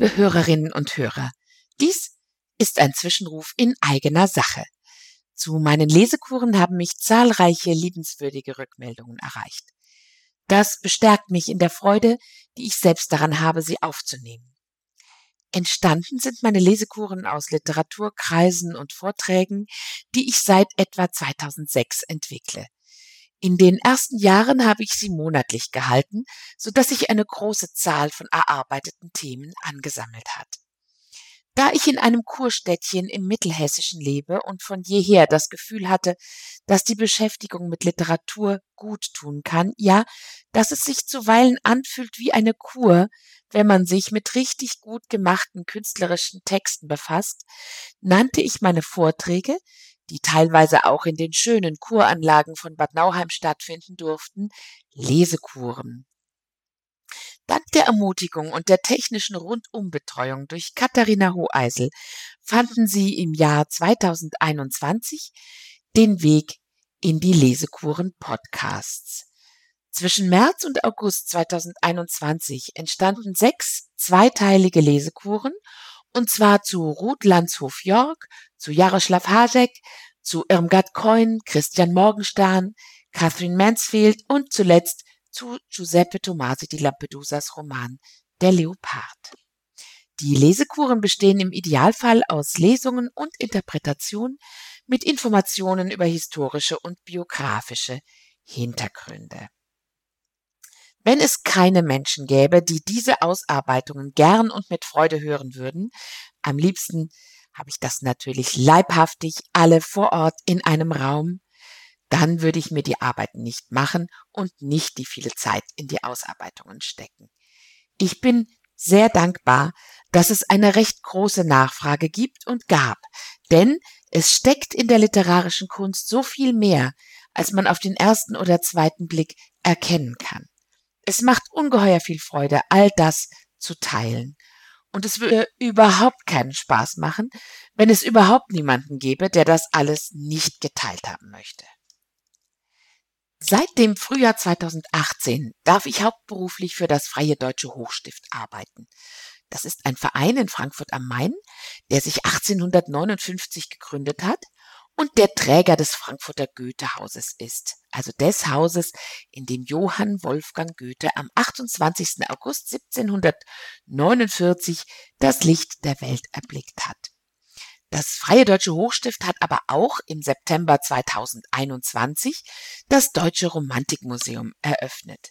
Liebe Hörerinnen und Hörer, dies ist ein Zwischenruf in eigener Sache. Zu meinen Lesekuren haben mich zahlreiche liebenswürdige Rückmeldungen erreicht. Das bestärkt mich in der Freude, die ich selbst daran habe, sie aufzunehmen. Entstanden sind meine Lesekuren aus Literaturkreisen und Vorträgen, die ich seit etwa 2006 entwickle. In den ersten Jahren habe ich sie monatlich gehalten, so dass sich eine große Zahl von erarbeiteten Themen angesammelt hat. Da ich in einem Kurstädtchen im Mittelhessischen lebe und von jeher das Gefühl hatte, dass die Beschäftigung mit Literatur gut tun kann, ja, dass es sich zuweilen anfühlt wie eine Kur, wenn man sich mit richtig gut gemachten künstlerischen Texten befasst, nannte ich meine Vorträge, die teilweise auch in den schönen Kuranlagen von Bad Nauheim stattfinden durften, Lesekuren. Dank der Ermutigung und der technischen Rundumbetreuung durch Katharina Hoheisel fanden sie im Jahr 2021 den Weg in die Lesekuren Podcasts. Zwischen März und August 2021 entstanden sechs zweiteilige Lesekuren und zwar zu Ruth Landshof York, zu Jaroslav Hasek, zu Irmgard Coyne, Christian Morgenstern, Catherine Mansfield und zuletzt zu Giuseppe Tomasi di Lampedusas Roman Der Leopard. Die Lesekuren bestehen im Idealfall aus Lesungen und Interpretationen mit Informationen über historische und biografische Hintergründe. Wenn es keine Menschen gäbe, die diese Ausarbeitungen gern und mit Freude hören würden, am liebsten habe ich das natürlich leibhaftig alle vor Ort in einem Raum, dann würde ich mir die Arbeiten nicht machen und nicht die viele Zeit in die Ausarbeitungen stecken. Ich bin sehr dankbar, dass es eine recht große Nachfrage gibt und gab, denn es steckt in der literarischen Kunst so viel mehr, als man auf den ersten oder zweiten Blick erkennen kann. Es macht ungeheuer viel Freude, all das zu teilen. Und es würde überhaupt keinen Spaß machen, wenn es überhaupt niemanden gäbe, der das alles nicht geteilt haben möchte. Seit dem Frühjahr 2018 darf ich hauptberuflich für das Freie Deutsche Hochstift arbeiten. Das ist ein Verein in Frankfurt am Main, der sich 1859 gegründet hat und der Träger des Frankfurter Goethehauses ist, also des Hauses, in dem Johann Wolfgang Goethe am 28. August 1749 das Licht der Welt erblickt hat. Das Freie Deutsche Hochstift hat aber auch im September 2021 das Deutsche Romantikmuseum eröffnet.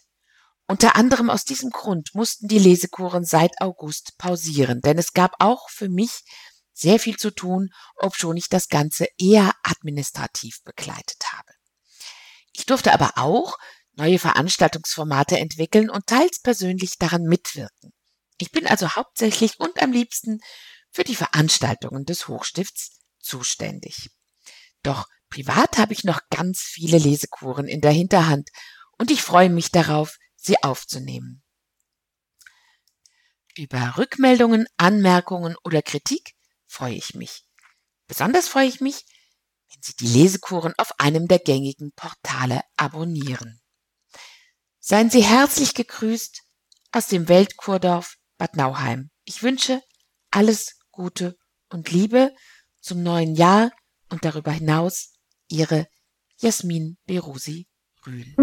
Unter anderem aus diesem Grund mussten die Lesekuren seit August pausieren, denn es gab auch für mich sehr viel zu tun, obschon ich das Ganze eher administrativ begleitet habe. Ich durfte aber auch neue Veranstaltungsformate entwickeln und teils persönlich daran mitwirken. Ich bin also hauptsächlich und am liebsten für die Veranstaltungen des Hochstifts zuständig. Doch privat habe ich noch ganz viele Lesekuren in der Hinterhand und ich freue mich darauf, sie aufzunehmen. Über Rückmeldungen, Anmerkungen oder Kritik freue ich mich. Besonders freue ich mich, wenn Sie die Lesekuren auf einem der gängigen Portale abonnieren. Seien Sie herzlich gegrüßt aus dem Weltkurdorf Bad Nauheim. Ich wünsche alles Gute und Liebe zum neuen Jahr und darüber hinaus Ihre Jasmin Berusi Rühl.